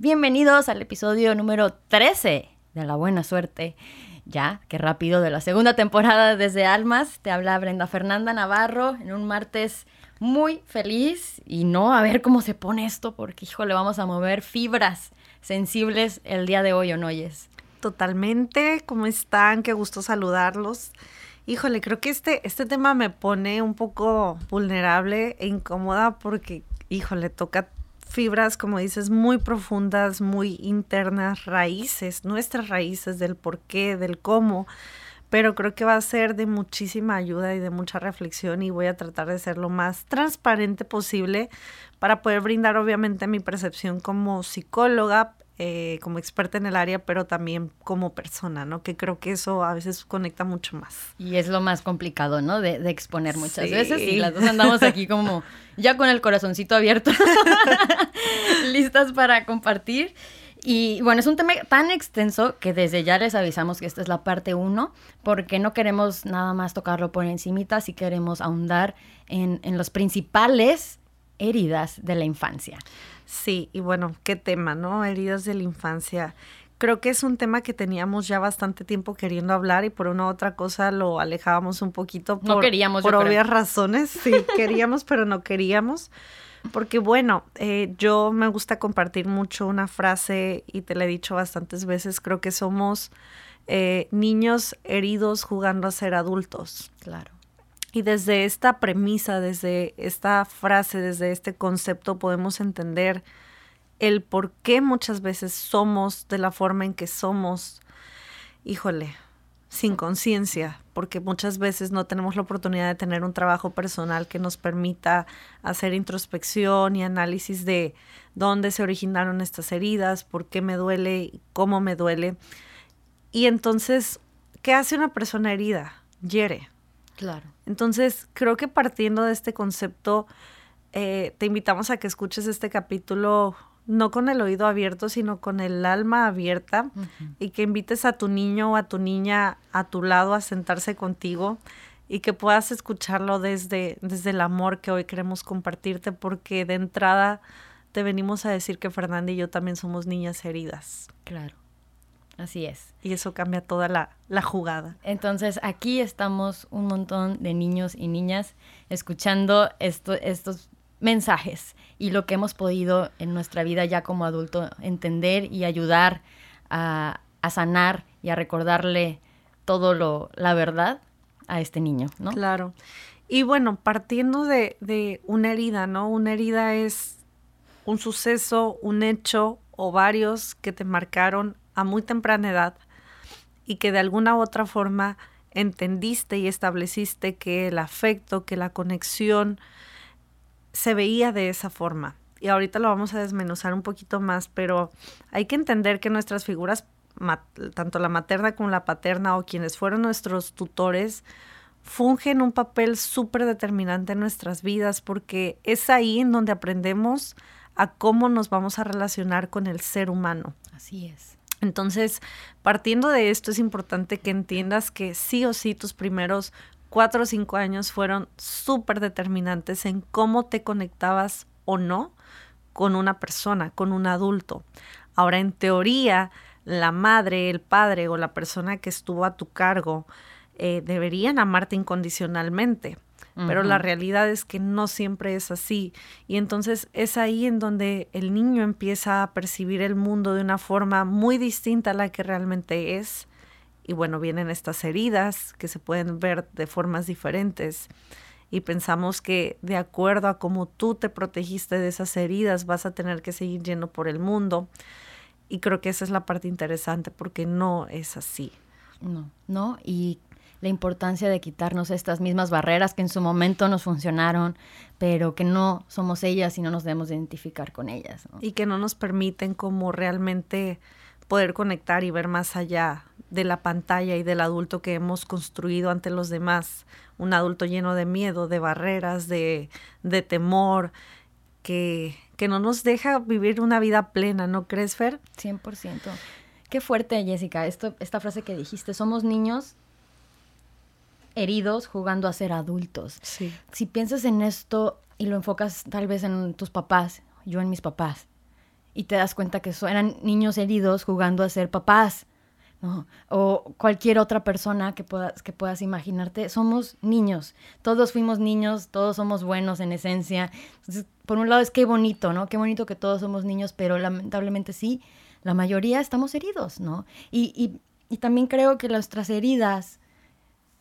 Bienvenidos al episodio número 13 de La Buena Suerte. Ya, qué rápido, de la segunda temporada desde Almas. Te habla Brenda Fernanda Navarro en un martes muy feliz y no a ver cómo se pone esto porque, híjole, vamos a mover fibras sensibles el día de hoy, ¿o no oyes? Totalmente, ¿cómo están? Qué gusto saludarlos. Híjole, creo que este, este tema me pone un poco vulnerable e incómoda porque, híjole, toca fibras, como dices, muy profundas, muy internas, raíces, nuestras raíces del por qué, del cómo, pero creo que va a ser de muchísima ayuda y de mucha reflexión y voy a tratar de ser lo más transparente posible para poder brindar obviamente mi percepción como psicóloga, eh, como experta en el área, pero también como persona, ¿no? Que creo que eso a veces conecta mucho más. Y es lo más complicado, ¿no? De, exponer muchas veces y las dos andamos aquí como ya con el corazoncito abierto, listas para compartir. Y bueno, es un tema tan extenso que desde ya les avisamos que esta es la parte uno, porque no queremos nada más tocarlo por encimita, si queremos ahondar en, en las principales heridas de la infancia. Sí, y bueno, qué tema, ¿no? Heridas de la infancia. Creo que es un tema que teníamos ya bastante tiempo queriendo hablar y por una u otra cosa lo alejábamos un poquito por, no queríamos, por obvias razones. Sí, queríamos, pero no queríamos. Porque bueno, eh, yo me gusta compartir mucho una frase y te la he dicho bastantes veces, creo que somos eh, niños heridos jugando a ser adultos. Claro. Y desde esta premisa, desde esta frase, desde este concepto podemos entender el por qué muchas veces somos de la forma en que somos, híjole, sin conciencia, porque muchas veces no tenemos la oportunidad de tener un trabajo personal que nos permita hacer introspección y análisis de dónde se originaron estas heridas, por qué me duele, cómo me duele. Y entonces, ¿qué hace una persona herida? Hiere. Claro. Entonces, creo que partiendo de este concepto, eh, te invitamos a que escuches este capítulo no con el oído abierto, sino con el alma abierta y que invites a tu niño o a tu niña a tu lado a sentarse contigo y que puedas escucharlo desde, desde el amor que hoy queremos compartirte, porque de entrada te venimos a decir que Fernanda y yo también somos niñas heridas. Claro. Así es. Y eso cambia toda la, la, jugada. Entonces, aquí estamos un montón de niños y niñas escuchando esto, estos mensajes y lo que hemos podido en nuestra vida ya como adulto entender y ayudar a, a sanar y a recordarle todo lo, la verdad a este niño, ¿no? Claro. Y bueno, partiendo de, de una herida, ¿no? Una herida es un suceso, un hecho o varios que te marcaron a muy temprana edad y que de alguna u otra forma entendiste y estableciste que el afecto, que la conexión se veía de esa forma. Y ahorita lo vamos a desmenuzar un poquito más, pero hay que entender que nuestras figuras, tanto la materna como la paterna o quienes fueron nuestros tutores, fungen un papel súper determinante en nuestras vidas porque es ahí en donde aprendemos a cómo nos vamos a relacionar con el ser humano. Así es. Entonces, partiendo de esto, es importante que entiendas que sí o sí tus primeros cuatro o cinco años fueron súper determinantes en cómo te conectabas o no con una persona, con un adulto. Ahora, en teoría, la madre, el padre o la persona que estuvo a tu cargo eh, deberían amarte incondicionalmente pero la realidad es que no siempre es así. Y entonces es ahí en donde el niño empieza a percibir el mundo de una forma muy distinta a la que realmente es. Y bueno, vienen estas heridas que se pueden ver de formas diferentes. Y pensamos que de acuerdo a cómo tú te protegiste de esas heridas, vas a tener que seguir yendo por el mundo. Y creo que esa es la parte interesante porque no es así. No, no, y la importancia de quitarnos estas mismas barreras que en su momento nos funcionaron, pero que no somos ellas y no nos debemos identificar con ellas. Y que no nos permiten como realmente poder conectar y ver más allá de la pantalla y del adulto que hemos construido ante los demás. Un adulto lleno de miedo, de barreras, de, de temor, que, que no nos deja vivir una vida plena, ¿no crees, Fer? 100%. Qué fuerte, Jessica, esto, esta frase que dijiste, somos niños heridos jugando a ser adultos. Sí. Si piensas en esto y lo enfocas tal vez en tus papás, yo en mis papás, y te das cuenta que eran niños heridos jugando a ser papás. ¿no? O cualquier otra persona que puedas, que puedas imaginarte, somos niños, todos fuimos niños, todos somos buenos en esencia. Entonces, por un lado es qué bonito, ¿no? Qué bonito que todos somos niños, pero lamentablemente sí, la mayoría estamos heridos, ¿no? Y, y, y también creo que nuestras heridas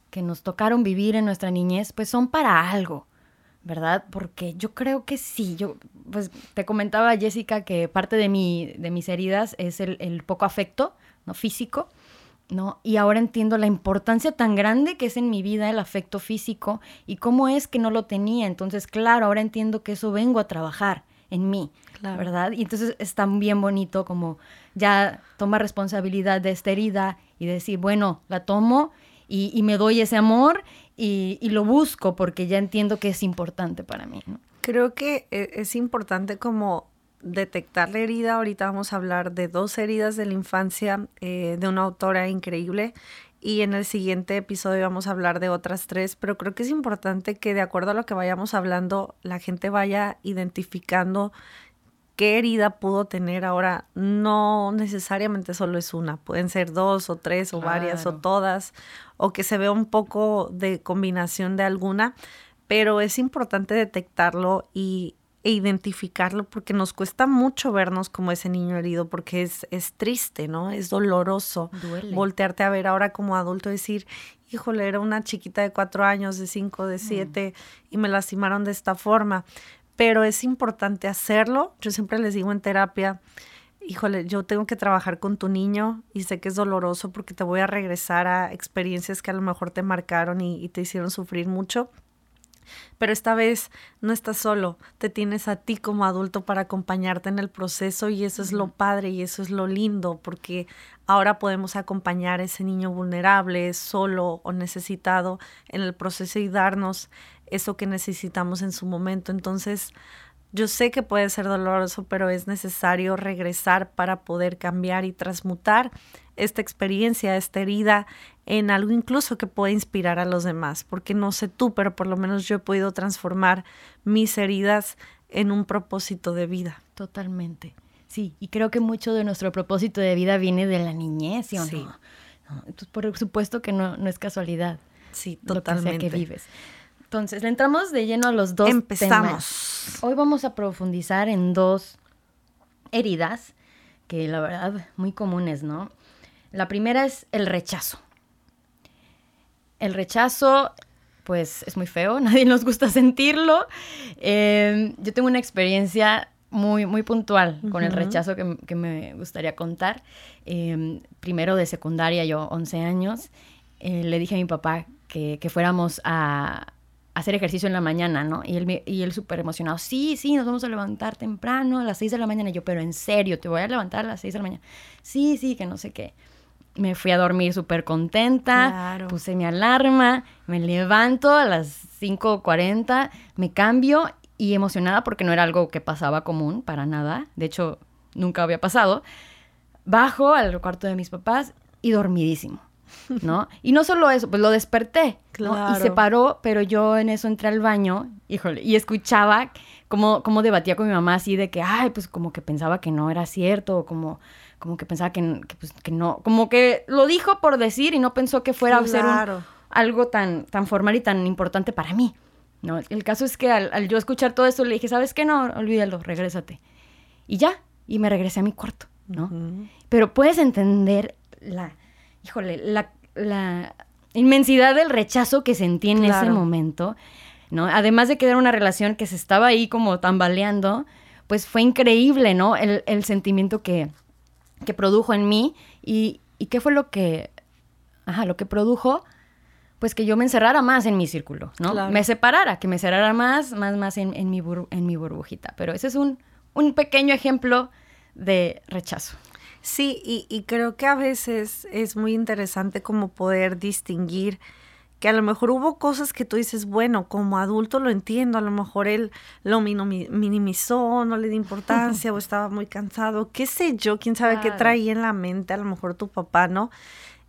que nos tocaron vivir en nuestra niñez, pues son para algo. ¿verdad? Porque yo creo que sí, yo, pues te comentaba Jessica que parte de, mi, de mis heridas es el, el poco afecto, ¿no? Físico, ¿no? Y ahora entiendo la importancia tan grande que es en mi vida el afecto físico y cómo es que no lo tenía. Entonces, claro, ahora entiendo que eso vengo a trabajar en mí, ¿verdad? Y entonces es tan bien bonito como ya tomar responsabilidad de esta herida y decir, bueno, la tomo y, me doy ese amor y, lo busco porque ya entiendo que es importante para mí. Creo que e, es importante como detectar la herida. Ahorita vamos a hablar de dos heridas de la infancia eh, de una autora increíble y en el siguiente episodio vamos a hablar de otras tres, pero creo que es importante que de acuerdo a lo que vayamos hablando, la gente vaya identificando qué herida pudo tener. Ahora, no necesariamente solo es una, pueden ser dos o tres o varias o todas, o que se vea un poco de combinación de alguna, pero es importante detectarlo y, e identificarlo porque nos cuesta mucho vernos como ese niño herido porque es, es triste, ¿no? Es doloroso voltearte a ver ahora como adulto y decir, híjole, era una chiquita de cuatro años, de cinco, de mm. siete y me lastimaron de esta forma. Pero es importante hacerlo. Yo siempre les digo en terapia, híjole, yo tengo que trabajar con tu niño y sé que es doloroso porque te voy a regresar a experiencias que a lo mejor te marcaron y, y te hicieron sufrir mucho pero esta vez no estás solo, te tienes a ti como adulto para acompañarte en el proceso y eso es lo padre y eso es lo lindo, porque ahora podemos acompañar a ese niño vulnerable, solo o necesitado en el proceso y darnos eso que necesitamos en su momento. Entonces, yo sé que puede ser doloroso, pero es necesario regresar para poder cambiar y transmutar esta experiencia, esta herida, en algo incluso que pueda inspirar a los demás, porque no sé tú, pero por lo menos yo he podido transformar mis heridas en un propósito de vida. Totalmente. Sí, y creo que mucho de nuestro propósito de vida viene de la niñez, ¿sí o no? Entonces, por supuesto que no, no es casualidad. Sí, totalmente. Lo que, vives. Entonces, le entramos de lleno a los dos Empezamos. Hoy vamos a profundizar en dos heridas que la verdad muy comunes, ¿no? La primera es el rechazo. El rechazo, pues es muy feo, nadie nos gusta sentirlo. Em, yo tengo una experiencia muy, muy puntual con el rechazo que, me gustaría contar. Em, primero de secundaria, yo 11 años, eh, le dije a mi papá que, fuéramos a, hacer ejercicio en la mañana, ¿no? Y él, y él súper emocionado, sí, sí, nos vamos a levantar temprano a las 6 de la mañana. Y yo, pero en serio, te voy a levantar a las 6 de la mañana. Sí, sí, que no sé qué me fui a dormir súper contenta, puse mi alarma, me levanto a las 5.40, me cambio y emocionada porque no era algo que pasaba común para nada, de hecho nunca había pasado, bajo al cuarto de mis papás y dormidísimo, ¿no? y no solo eso, pues lo desperté, y se paró, pero yo en eso entré al baño, híjole, y escuchaba cómo, cómo debatía con mi mamá así de que, ay, pues como que pensaba que no era cierto, o como como que pensaba que, pues, que, no, como que lo dijo por decir y no pensó que fuera a ser algo tan, tan formal y tan importante para mí. ¿no? El caso es que al, yo escuchar todo esto le dije, ¿sabes qué? No, olvídalo, regrésate. Y ya, y me regresé a mi cuarto, ¿no? Pero puedes entender la, híjole, la, la inmensidad del rechazo que sentí en ese momento, ¿no? Además de que era una relación que se estaba ahí como tambaleando, pues fue increíble, ¿no? El, el sentimiento que, que produjo en mí y, y qué fue lo que, ajá, lo que produjo, pues que yo me encerrara más en mi círculo, ¿no? Me separara, que me cerrara más, más, más en, en mi, en mi burbujita. Pero ese es un, un pequeño ejemplo de rechazo. Sí, y, y, creo que a veces es muy interesante como poder distinguir que a lo mejor hubo cosas que tú dices, bueno, como adulto lo entiendo, a lo mejor él lo minimizó, no le dio importancia o estaba muy cansado, qué sé yo, quién sabe qué traía en la mente, a lo mejor tu papá, ¿no?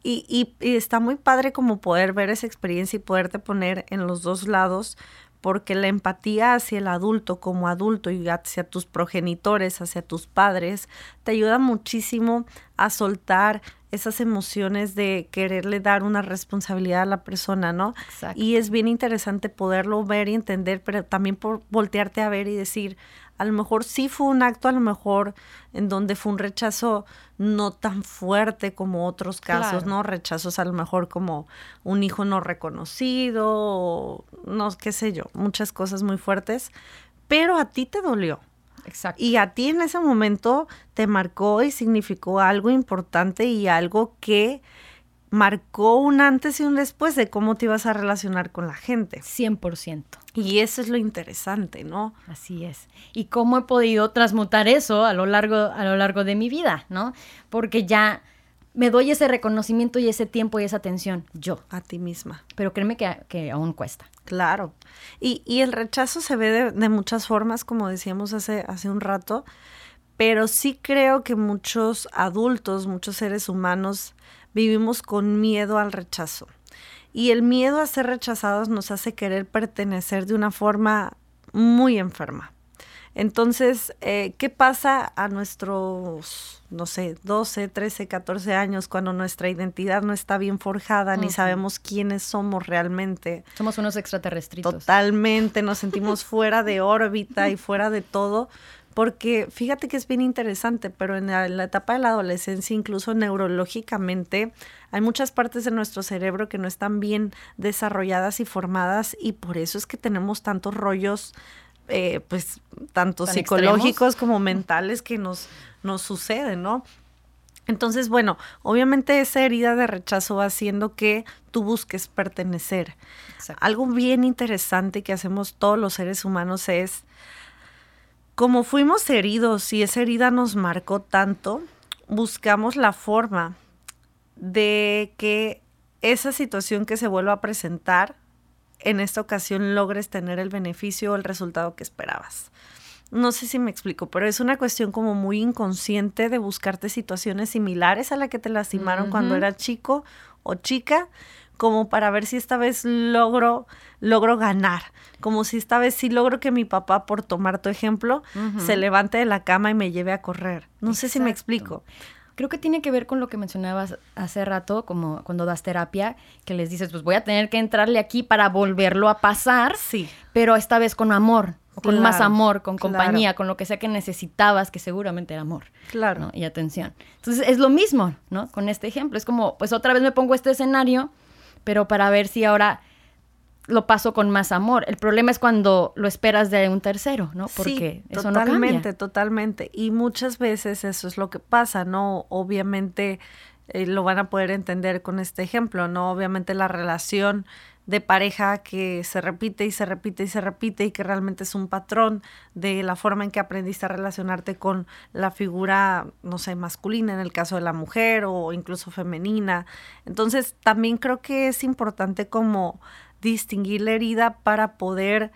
Y, y, y, está muy padre como poder ver esa experiencia y poderte poner en los dos lados, porque la empatía hacia el adulto como adulto y hacia tus progenitores, hacia tus padres, te ayuda muchísimo a soltar esas emociones de quererle dar una responsabilidad a la persona, ¿no? Y es bien interesante poderlo ver y entender, pero también por voltearte a ver y decir, a lo mejor sí fue un acto, a lo mejor en donde fue un rechazo no tan fuerte como otros casos, ¿no? Rechazos a lo mejor como un hijo no reconocido, o no, qué sé yo, muchas cosas muy fuertes, pero a ti te dolió. Exacto. Y a ti en ese momento te marcó y significó algo importante y algo que marcó un antes y un después de cómo te ibas a relacionar con la gente. 100%. Y eso es lo interesante, ¿no? Así es. Y cómo he podido transmutar eso a lo largo, a lo largo de mi vida, ¿no? Porque ya me doy ese reconocimiento y ese tiempo y esa atención yo. A ti misma. Pero créeme que, que aún cuesta. Claro. Y, y, el rechazo se ve de, de, muchas formas, como decíamos hace, hace un rato, pero sí creo que muchos adultos, muchos seres humanos, vivimos con miedo al rechazo. Y el miedo a ser rechazados nos hace querer pertenecer de una forma muy enferma. Entonces, eh, ¿qué pasa a nuestros, no sé, 12, 13, 14 años cuando nuestra identidad no está bien forjada ni sabemos quiénes somos realmente? Somos unos extraterrestritos. Totalmente, nos sentimos fuera de órbita y fuera de todo porque fíjate que es bien interesante, pero en la, etapa de la adolescencia, incluso neurológicamente, hay muchas partes de nuestro cerebro que no están bien desarrolladas y formadas y por eso es que tenemos tantos rollos, eh, pues, tanto psicológicos como mentales que nos, nos suceden, ¿no? Entonces, bueno, obviamente esa herida de rechazo va haciendo que tú busques pertenecer. Algo bien interesante que hacemos todos los seres humanos es como fuimos heridos y esa herida nos marcó tanto, buscamos la forma de que esa situación que se vuelva a presentar, en esta ocasión logres tener el beneficio o el resultado que esperabas. No sé si me explico, pero es una cuestión como muy inconsciente de buscarte situaciones similares a la que te lastimaron cuando era chico o chica como para ver si esta vez logro, logro ganar, como si esta vez sí logro que mi papá, por tomar tu ejemplo, se levante de la cama y me lleve a correr. No sé si me explico. Creo que tiene que ver con lo que mencionabas hace rato, como cuando das terapia, que les dices, pues voy a tener que entrarle aquí para volverlo a pasar, sí. pero esta vez con amor, con más amor, con compañía, con lo que sea que necesitabas, que seguramente era amor. Claro. Y atención. Entonces es lo mismo, ¿no? Con este ejemplo. Es como, pues otra vez me pongo este escenario pero para ver si ahora lo paso con más amor. El problema es cuando lo esperas de un tercero, ¿no? Porque sí, eso totalmente, totalmente. Y muchas veces eso es lo que pasa, ¿no? Obviamente eh, lo van a poder entender con este ejemplo, ¿no? Obviamente la relación de pareja que se repite y se repite y se repite y que realmente es un patrón de la forma en que aprendiste a relacionarte con la figura, no sé, masculina en el caso de la mujer o incluso femenina. Entonces, también creo que es importante como distinguir la herida para poder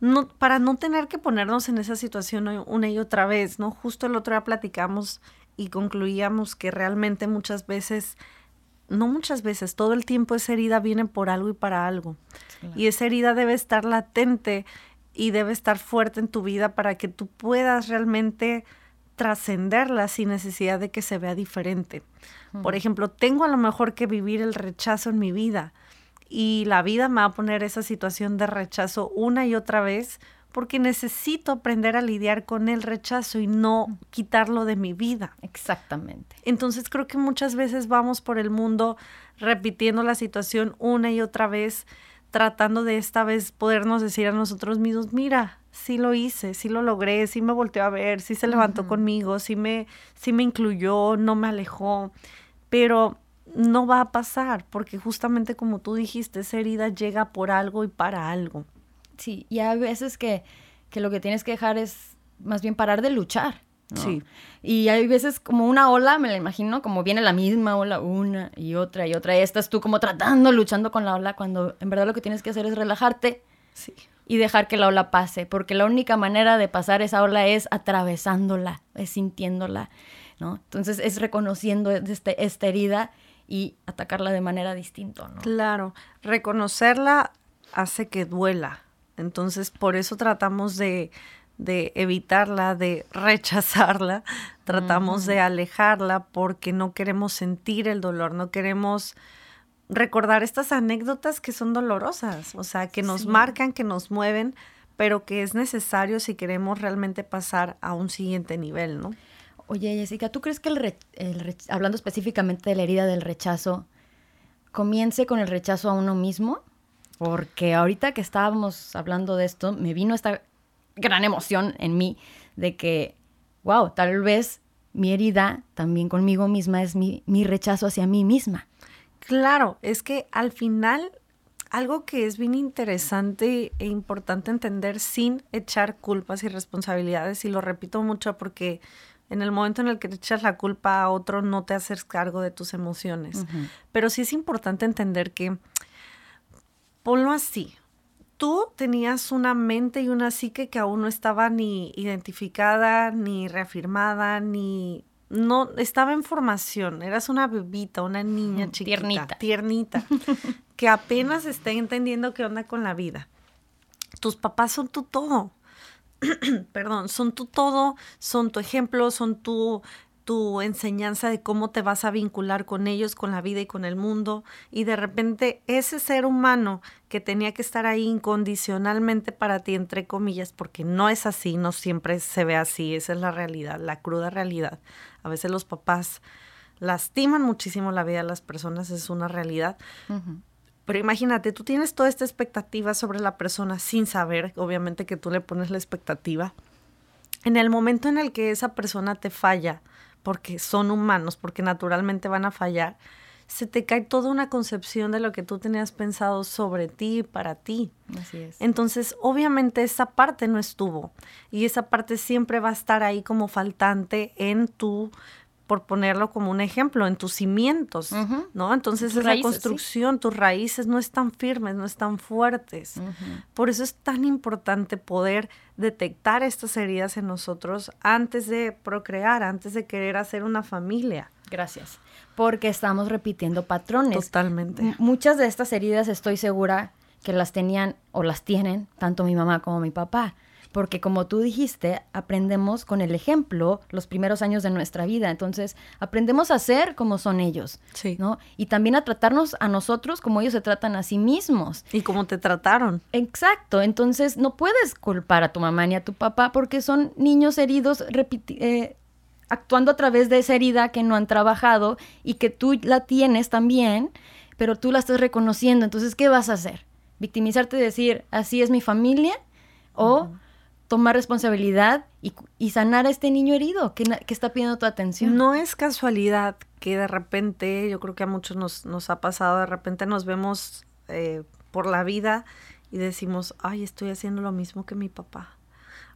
no, para no tener que ponernos en esa situación una y otra vez, ¿no? Justo el otro día platicamos y concluíamos que realmente muchas veces no muchas veces, todo el tiempo esa herida viene por algo y para algo. Y esa herida debe estar latente y debe estar fuerte en tu vida para que tú puedas realmente trascenderla sin necesidad de que se vea diferente. Por ejemplo, tengo a lo mejor que vivir el rechazo en mi vida y la vida me va a poner esa situación de rechazo una y otra vez porque necesito aprender a lidiar con el rechazo y no quitarlo de mi vida. Exactamente. Entonces creo que muchas veces vamos por el mundo repitiendo la situación una y otra vez, tratando de esta vez podernos decir a nosotros mismos, mira, sí lo hice, sí lo logré, sí me volteó a ver, sí se levantó conmigo, sí me, sí me incluyó, no me alejó, pero no va a pasar porque justamente como tú dijiste, esa herida llega por algo y para algo. Sí, y hay veces que, lo que tienes que dejar es más bien parar de luchar. Sí. Y hay veces como una ola, me la imagino, como viene la misma ola una y otra y otra. Y estás tú como tratando, luchando con la ola, cuando en verdad lo que tienes que hacer es relajarte. Sí. Y dejar que la ola pase, porque la única manera de pasar esa ola es atravesándola, es sintiéndola, ¿no? Entonces es reconociendo este, esta herida y atacarla de manera distinta, ¿no? Claro, reconocerla hace que duela, Entonces, por eso tratamos de, de evitarla, de rechazarla, tratamos de alejarla porque no queremos sentir el dolor, no queremos recordar estas anécdotas que son dolorosas, o sea, que nos marcan, que nos mueven, pero que es necesario si queremos realmente pasar a un siguiente nivel, ¿no? Oye, Jessica, ¿tú crees que el, el hablando específicamente de la herida del rechazo, comience con el rechazo a uno mismo? Porque ahorita que estábamos hablando de esto, me vino esta gran emoción en mí de que, wow, tal vez mi herida también conmigo misma es mi, mi rechazo hacia mí misma. Claro, es que al final algo que es bien interesante e importante entender sin echar culpas y responsabilidades, y lo repito mucho porque en el momento en el que te echas la culpa a otro no te haces cargo de tus emociones. Pero sí es importante entender que, ponlo así, tú tenías una mente y una psique que aún no estaba ni identificada, ni reafirmada, ni no estaba en formación, eras una bebita, una niña chiquita, tiernita, tiernita que apenas está entendiendo qué onda con la vida. Tus papás son tu todo. Perdón, son tu todo, son tu ejemplo, son tu tu enseñanza de cómo te vas a vincular con ellos, con la vida y con el mundo. Y de repente ese ser humano que tenía que estar ahí incondicionalmente para ti, entre comillas, porque no es así, no siempre se ve así, esa es la realidad, la cruda realidad. A veces los papás lastiman muchísimo la vida de las personas, es una realidad. Pero imagínate, tú tienes toda esta expectativa sobre la persona sin saber, obviamente que tú le pones la expectativa. En el momento en el que esa persona te falla, porque son humanos, porque naturalmente van a fallar, se te cae toda una concepción de lo que tú tenías pensado sobre ti y para ti. Así es. Entonces, obviamente esa parte no estuvo y esa parte siempre va a estar ahí como faltante en tu por ponerlo como un ejemplo, en tus cimientos, ¿no? Entonces esa construcción, tus raíces no están firmes, no están fuertes. Por eso es tan importante poder detectar estas heridas en nosotros antes de procrear, antes de querer hacer una familia. Gracias. Porque estamos repitiendo patrones. Totalmente. muchas de estas heridas estoy segura que las tenían o las tienen tanto mi mamá como mi papá porque como tú dijiste, aprendemos con el ejemplo los primeros años de nuestra vida, entonces aprendemos a ser como son ellos, sí. ¿no? Y también a tratarnos a nosotros como ellos se tratan a sí mismos. Y como te trataron. Exacto, entonces no puedes culpar a tu mamá ni a tu papá porque son niños heridos eh, actuando a través de esa herida que no han trabajado y que tú la tienes también, pero tú la estás reconociendo, entonces ¿qué vas a hacer? Victimizarte y decir, así es mi familia o tomar responsabilidad y, sanar a este niño herido que, está pidiendo tu atención. No es casualidad que de repente, yo creo que a muchos nos, nos ha pasado, de repente nos vemos eh, por la vida y decimos, ay, estoy haciendo lo mismo que mi papá.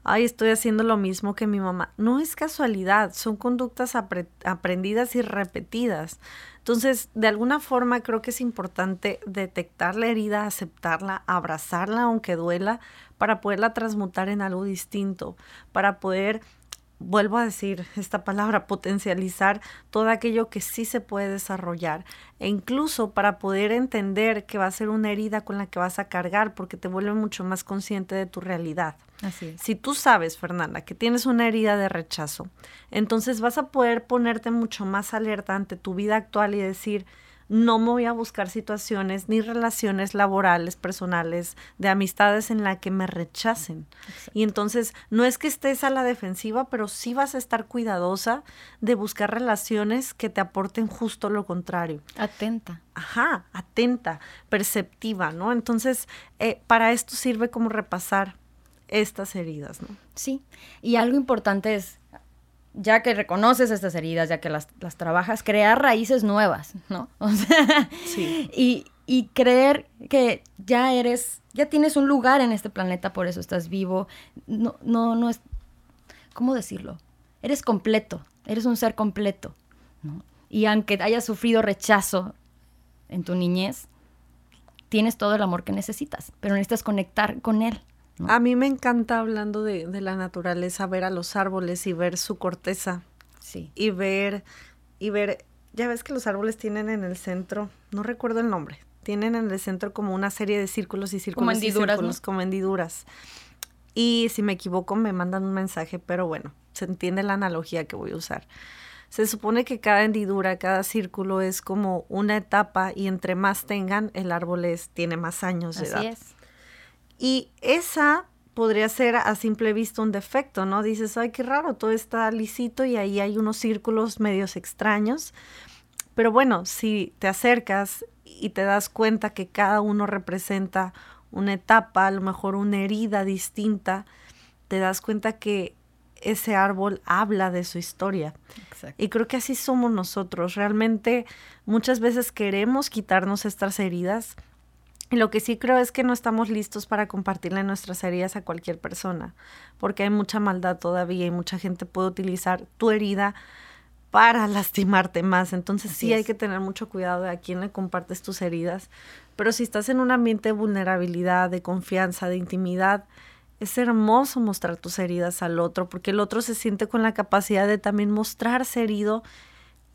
Ay, estoy haciendo lo mismo que mi mamá. No es casualidad, son conductas aprendidas y repetidas. Entonces, de alguna forma creo que es importante detectar la herida, aceptarla, abrazarla aunque duela, para poderla transmutar en algo distinto, para poder vuelvo a decir esta palabra, potencializar todo aquello que sí se puede desarrollar e incluso para poder entender que va a ser una herida con la que vas a cargar porque te vuelve mucho más consciente de tu realidad. Así es. Si tú sabes, Fernanda, que tienes una herida de rechazo, entonces vas a poder ponerte mucho más alerta ante tu vida actual y decir, no me voy a buscar situaciones ni relaciones laborales, personales, de amistades en la que me rechacen. Y entonces no es que estés a la defensiva, pero sí vas a estar cuidadosa de buscar relaciones que te aporten justo lo contrario. Atenta. Ajá, atenta, perceptiva, ¿no? Entonces, eh, para esto sirve como repasar estas heridas, ¿no? Sí, y algo importante es ya que reconoces estas heridas, ya que las, trabajas, crear raíces nuevas, ¿no? O sea, sí. y, y creer que ya eres, ya tienes un lugar en este planeta, por eso estás vivo. No, no, no es, ¿cómo decirlo? Eres completo, eres un ser completo, ¿no? Y aunque hayas sufrido rechazo en tu niñez, tienes todo el amor que necesitas, pero necesitas conectar con él. A mí me encanta hablando de, de, la naturaleza, ver a los árboles y ver su corteza. Sí. Y ver, y ver, ya ves que los árboles tienen en el centro, no recuerdo el nombre, Tienen en el centro como una serie de círculos y círculos como hendiduras, y círculos, como hendiduras. Y si me equivoco me mandan un mensaje, pero bueno, se entiende la analogía que voy a usar. Se supone que cada hendidura, cada círculo es como una etapa y entre más tengan, el árbol es, tiene más años de Así Es. Y esa podría ser a simple vista un defecto, ¿no? Dices, ay, qué raro, todo está lisito y ahí hay unos círculos medios extraños. Pero bueno, si te acercas y te das cuenta que cada uno representa una etapa, a lo mejor una herida distinta, te das cuenta que ese árbol habla de su historia. Y creo que así somos nosotros. Realmente muchas veces queremos quitarnos estas heridas. Y lo que sí creo es que no estamos listos para compartirle nuestras heridas a cualquier persona, porque hay mucha maldad todavía y mucha gente puede utilizar tu herida para lastimarte más. Entonces sí hay que tener mucho cuidado de a quién le compartes tus heridas. Pero si estás en un ambiente de vulnerabilidad, de confianza, de intimidad, es hermoso mostrar tus heridas al otro, porque el otro se siente con la capacidad de también mostrarse herido.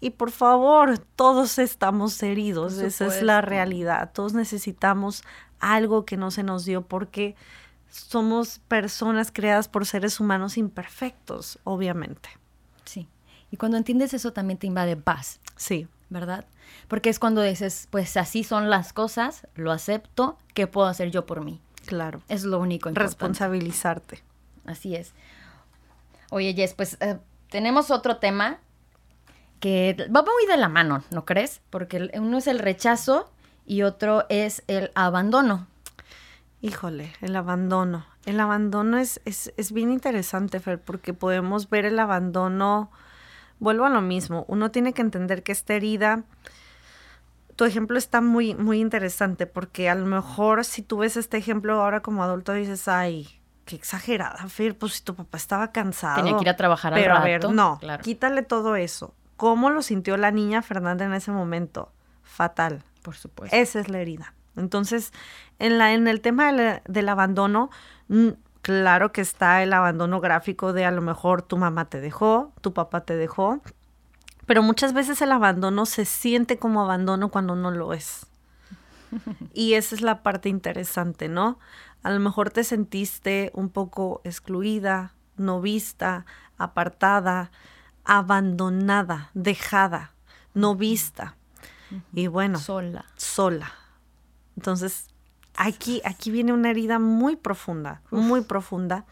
Y por favor, todos estamos heridos, esa es la realidad. Todos necesitamos algo que no se nos dio porque somos personas creadas por seres humanos imperfectos, obviamente. Sí. Y cuando entiendes eso también te invade paz. Sí. ¿Verdad? Porque es cuando dices, pues así son las cosas, lo acepto, ¿qué puedo hacer yo por mí? Claro. Es lo único importante. Responsabilizarte. Así es. Oye, Jess, pues eh, tenemos otro tema que va muy de la mano, ¿no crees? Porque uno es el rechazo y otro es el abandono. Híjole, el abandono. El abandono es, es, es bien interesante, Fer, porque podemos ver el abandono. Vuelvo a lo mismo. Uno tiene que entender que esta herida tu ejemplo está muy, muy interesante porque a lo mejor si tú ves este ejemplo ahora como adulto dices, ay, qué exagerada, Fer, pues si tu papá estaba cansado. Tenía que ir a trabajar Pero a ver, no, quítale todo eso. ¿Cómo lo sintió la niña Fernanda en ese momento? Fatal. Por supuesto. Esa es la herida. Entonces, en, la, en el tema del, del abandono, claro que está el abandono gráfico de a lo mejor tu mamá te dejó, tu papá te dejó, pero muchas veces el abandono se siente como abandono cuando no lo es. Y esa es la parte interesante, ¿no? A lo mejor te sentiste un poco excluida, no vista, apartada, abandonada, dejada, no vista. Y bueno, sola. Sola. Entonces, aquí, aquí viene una herida muy profunda, muy profunda.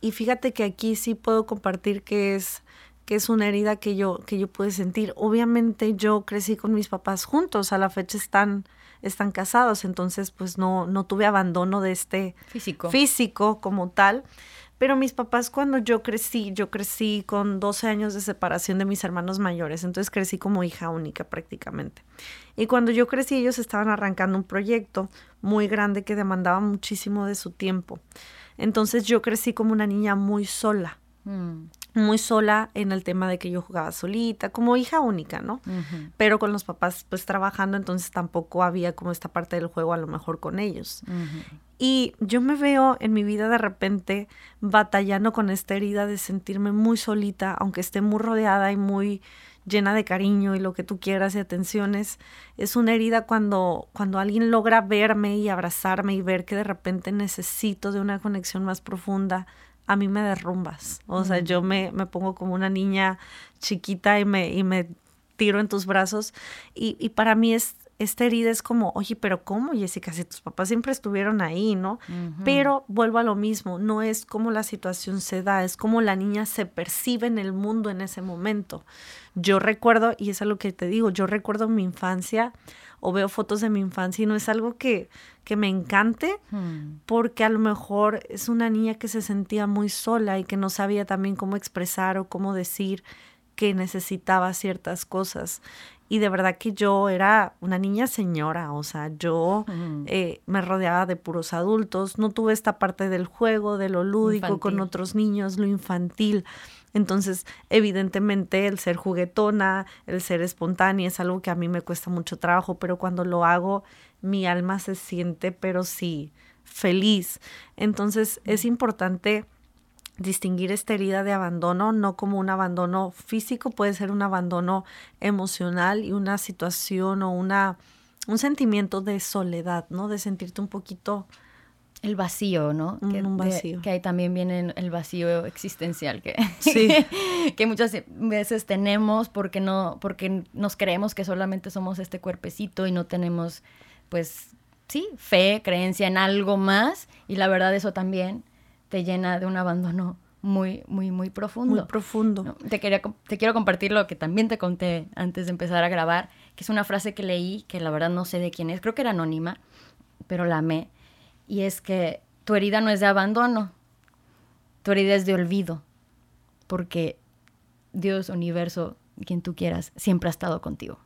Y fíjate que aquí sí puedo compartir que es que es una herida que yo, que yo pude sentir. Obviamente yo crecí con mis papás juntos, a la fecha están, están casados, entonces pues no, no tuve abandono de este físico. físico como tal. Pero mis papás cuando yo crecí, yo crecí con 12 años de separación de mis hermanos mayores, entonces crecí como hija única prácticamente. Y cuando yo crecí ellos estaban arrancando un proyecto muy grande que demandaba muchísimo de su tiempo. Entonces yo crecí como una niña muy sola. Mm muy sola en el tema de que yo jugaba solita, como hija única, ¿no? Pero con los papás pues trabajando, entonces tampoco había como esta parte del juego a lo mejor con ellos. Y yo me veo en mi vida de repente batallando con esta herida de sentirme muy solita, aunque esté muy rodeada y muy llena de cariño y lo que tú quieras y atenciones. Es una herida cuando, cuando alguien logra verme y abrazarme y ver que de repente necesito de una conexión más profunda, a mí me derrumbas. O sea, yo me, me, pongo como una niña chiquita y me, y me tiro en tus brazos. Y, y para mí es, esta herida es como, oye, pero ¿cómo, Jessica? Si tus papás siempre estuvieron ahí, ¿no? Pero vuelvo a lo mismo, no es como la situación se da, es como la niña se percibe en el mundo en ese momento. Yo recuerdo, y es algo que te digo, yo recuerdo mi infancia o veo fotos de mi infancia y no es algo que, que me encante hmm. porque a lo mejor es una niña que se sentía muy sola y que no sabía también cómo expresar o cómo decir que necesitaba ciertas cosas. Y de verdad que yo era una niña señora, o sea, yo eh, me rodeaba de puros adultos, no tuve esta parte del juego, de lo lúdico con otros niños, lo infantil. Entonces, evidentemente, el ser juguetona, el ser espontánea es algo que a mí me cuesta mucho trabajo, pero cuando lo hago, mi alma se siente, pero sí, feliz. Entonces, es importante distinguir esta herida de abandono, no como un abandono físico, puede ser un abandono emocional y una situación o una un sentimiento de soledad, ¿no? De sentirte un poquito... El vacío, ¿no? Un, que, vacío. que ahí también viene el vacío existencial que, que muchas veces tenemos porque no, porque nos creemos que solamente somos este cuerpecito y no tenemos, pues, sí, fe, creencia en algo más. Y la verdad eso también te llena de un abandono muy, muy, muy profundo. Muy profundo. Te, quería, te quiero compartir lo que también te conté antes de empezar a grabar, que es una frase que leí, que la verdad no sé de quién es, creo que era anónima, pero la amé, y es que tu herida no es de abandono, tu herida es de olvido, porque Dios, universo, quien tú quieras, siempre ha estado contigo.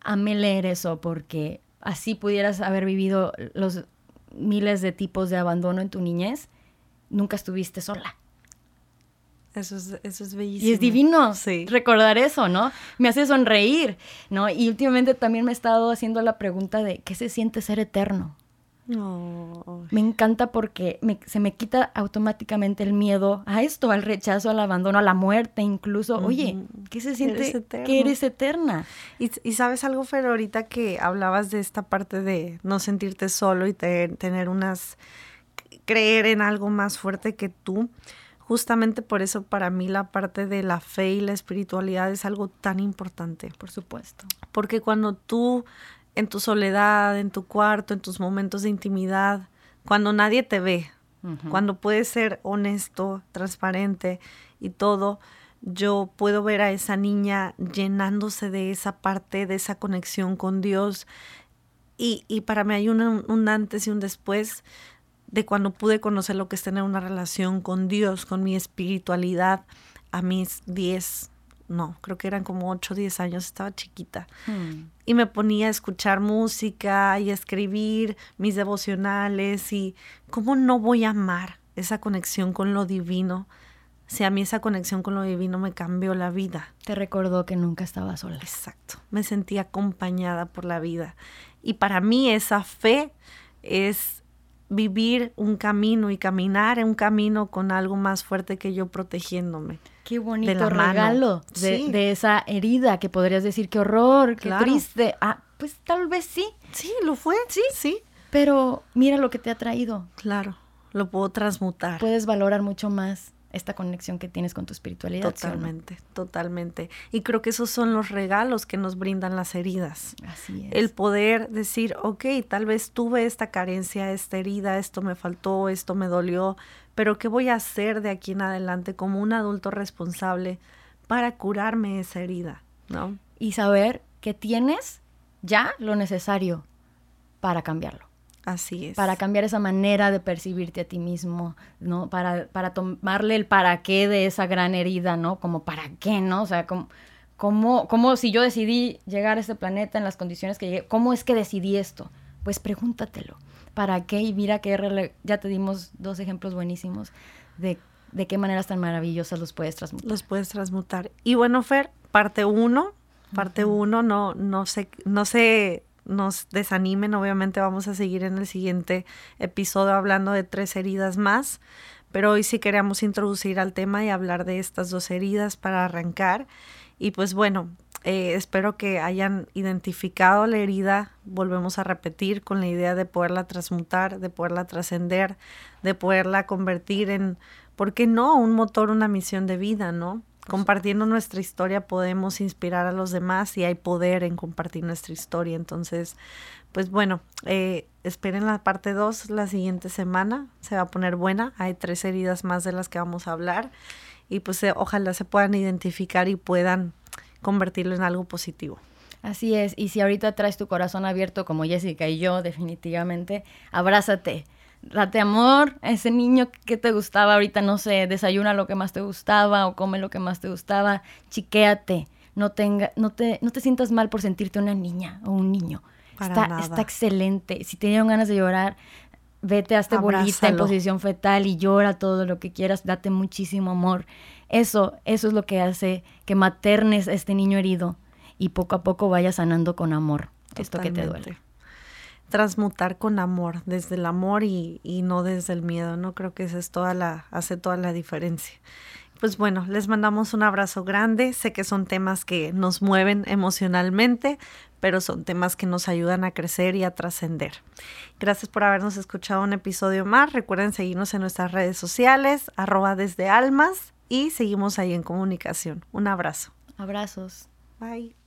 Amé leer eso porque así pudieras haber vivido los miles de tipos de abandono en tu niñez, nunca estuviste sola. Eso es, eso es bellísimo. Y es divino recordar eso, ¿no? Me hace sonreír, ¿no? Y últimamente también me he estado haciendo la pregunta de qué se siente ser eterno. Me encanta porque se me quita automáticamente el miedo a esto, al rechazo, al abandono, a la muerte incluso. Oye, ¿qué se siente que eres eterna? Y, y, sabes algo, Fer, ahorita que hablabas de esta parte de no sentirte solo y tener unas creer en algo más fuerte que tú. Justamente por eso para mí la parte de la fe y la espiritualidad es algo tan importante. Por supuesto. Porque cuando tú en tu soledad, en tu cuarto, en tus momentos de intimidad, cuando nadie te ve, cuando puedes ser honesto, transparente y todo, yo puedo ver a esa niña llenándose de esa parte, de esa conexión con Dios. Y, y para mí hay un, un antes y un después de cuando pude conocer lo que es tener una relación con Dios, con mi espiritualidad, a mis 10, no, creo que eran como 8 o 10 años, estaba chiquita. Hmm. Y me ponía a escuchar música y a escribir mis devocionales y cómo no voy a amar esa conexión con lo divino. Si a mí esa conexión con lo divino me cambió la vida. Te recordó que nunca estaba sola. Exacto. Me sentí acompañada por la vida. Y para mí esa fe es vivir un camino y caminar en un camino con algo más fuerte que yo protegiéndome. Qué bonito regalo de, esa herida que podrías decir, qué horror, qué triste. Ah, pues tal vez sí. Sí, lo fue. Sí. Sí. Pero mira lo que te ha traído. Claro, lo puedo transmutar. Puedes valorar mucho más esta conexión que tienes con tu espiritualidad. Totalmente, totalmente. Y creo que esos son los regalos que nos brindan las heridas. Así es. El poder decir, ok, tal vez tuve esta carencia, esta herida, esto me faltó, esto me dolió, pero ¿qué voy a hacer de aquí en adelante como un adulto responsable para curarme esa herida? ¿No? Y saber que tienes ya lo necesario para cambiarlo. Así es. Para cambiar esa manera de percibirte a ti mismo, ¿no? Para, para tomarle el para qué de esa gran herida, ¿no? Como para qué, ¿no? O sea, como, como, si yo decidí llegar a este planeta en las condiciones que llegué, ¿cómo es que decidí esto? Pues pregúntatelo. ¿Para qué? Y mira que ya te dimos dos ejemplos buenísimos de, de qué maneras tan maravillosas los puedes transmutar. Los puedes transmutar. Y bueno, Fer, parte uno, parte uno, no, no sé, no sé nos desanimen. Obviamente vamos a seguir en el siguiente episodio hablando de tres heridas más, pero hoy sí queríamos introducir al tema y hablar de estas dos heridas para arrancar. Y pues bueno, eh, espero que hayan identificado la herida, volvemos a repetir, con la idea de poderla transmutar, de poderla trascender, de poderla convertir en, ¿por qué no?, un motor, una misión de vida, ¿no? Compartiendo nuestra historia podemos inspirar a los demás y hay poder en compartir nuestra historia. Entonces, pues bueno, eh, esperen la parte 2 la siguiente semana, se va a poner buena, hay tres heridas más de las que vamos a hablar. Y pues eh, ojalá se puedan identificar y puedan convertirlo en algo positivo. Así es, y si ahorita traes tu corazón abierto como Jessica y yo, definitivamente, abrázate date amor a ese niño que te gustaba ahorita, no sé, desayuna lo que más te gustaba o come lo que más te gustaba, chiquéate, no, tenga, no, te, no te sientas mal por sentirte una niña o un niño. está, está excelente. Si te dieron ganas de llorar, vete a este bolita en posición fetal y llora todo lo que quieras, date muchísimo amor. Eso, eso es lo que hace que maternes a este niño herido y poco a poco vaya sanando con amor esto que te duele transmutar con amor, desde el amor y, y no desde el miedo, ¿no? Creo que esa es toda la, hace toda la diferencia. Pues bueno, les mandamos un abrazo grande. Sé que son temas que nos mueven emocionalmente, pero son temas que nos ayudan a crecer y a trascender. Gracias por habernos escuchado un episodio más. Recuerden seguirnos en nuestras redes sociales, arroba desde almas, y seguimos ahí en comunicación. Un abrazo. Abrazos. Bye.